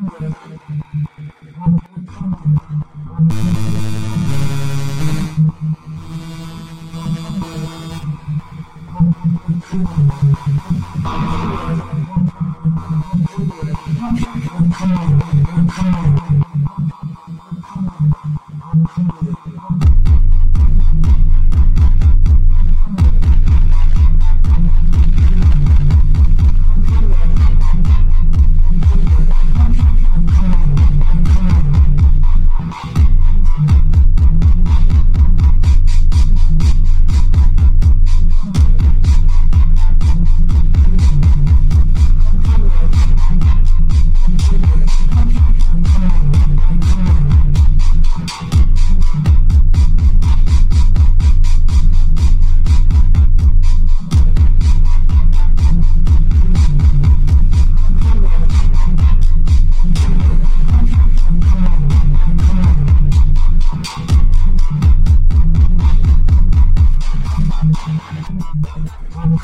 Come on, come on. I'm